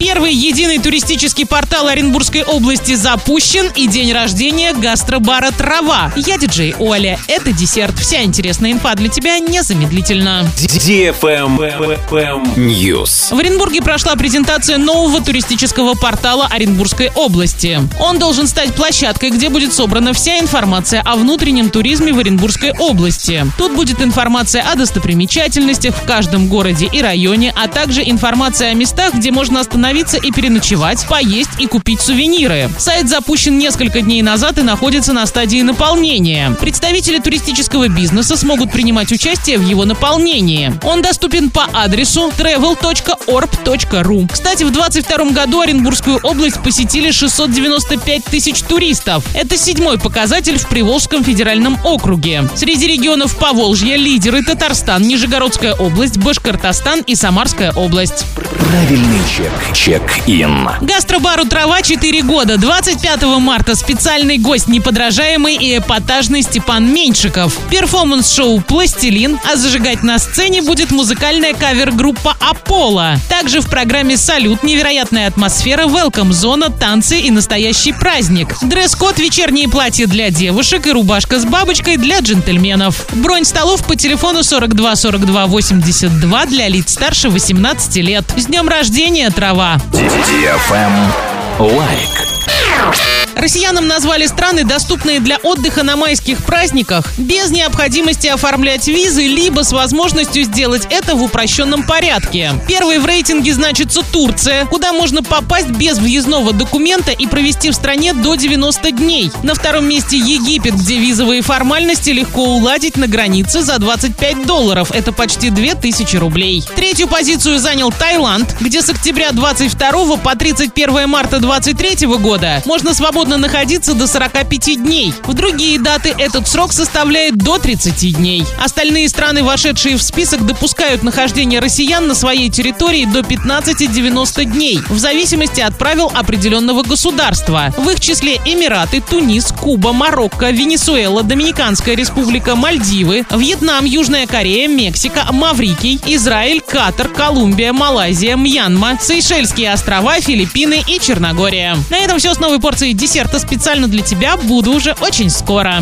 Первый единый туристический портал Оренбургской области запущен и день рождения гастробара «Трава». Я диджей Оля. Это десерт. Вся интересная инфа для тебя незамедлительно. News. В Оренбурге прошла презентация нового туристического портала Оренбургской области. Он должен стать площадкой, где будет собрана вся информация о внутреннем туризме в Оренбургской области. Тут будет информация о достопримечательностях в каждом городе и районе, а также информация о местах, где можно остановиться остановиться и переночевать, поесть и купить сувениры. Сайт запущен несколько дней назад и находится на стадии наполнения. Представители туристического бизнеса смогут принимать участие в его наполнении. Он доступен по адресу travel.orb.ru. Кстати, в 2022 году Оренбургскую область посетили 695 тысяч туристов. Это седьмой показатель в Приволжском федеральном округе. Среди регионов Поволжья лидеры Татарстан, Нижегородская область, Башкортостан и Самарская область. Правильный чек. Check-in. Гастробару «Трава» 4 года. 25 марта специальный гость неподражаемый и эпатажный Степан Меньшиков. Перформанс-шоу «Пластилин», а зажигать на сцене будет музыкальная кавер-группа «Аполло». Также в программе «Салют» невероятная атмосфера, welcome-зона, танцы и настоящий праздник. Дресс-код вечерние платья для девушек и рубашка с бабочкой для джентльменов. Бронь столов по телефону 42 42 82 для лиц старше 18 лет. С днем рождения, «Трава». Лайк. Россиянам назвали страны, доступные для отдыха на майских праздниках, без необходимости оформлять визы, либо с возможностью сделать это в упрощенном порядке. Первой в рейтинге значится Турция, куда можно попасть без въездного документа и провести в стране до 90 дней. На втором месте Египет, где визовые формальности легко уладить на границе за 25 долларов. Это почти 2000 рублей. Третью позицию занял Таиланд, где с октября 22 по 31 марта 23 года можно свободно свободно находиться до 45 дней. В другие даты этот срок составляет до 30 дней. Остальные страны, вошедшие в список, допускают нахождение россиян на своей территории до 15-90 дней, в зависимости от правил определенного государства. В их числе Эмираты, Тунис, Куба, Марокко, Венесуэла, Доминиканская республика, Мальдивы, Вьетнам, Южная Корея, Мексика, Маврикий, Израиль, Катар, Колумбия, Малайзия, Мьянма, Сейшельские острова, Филиппины и Черногория. На этом все с новой порцией десерта специально для тебя буду уже очень скоро.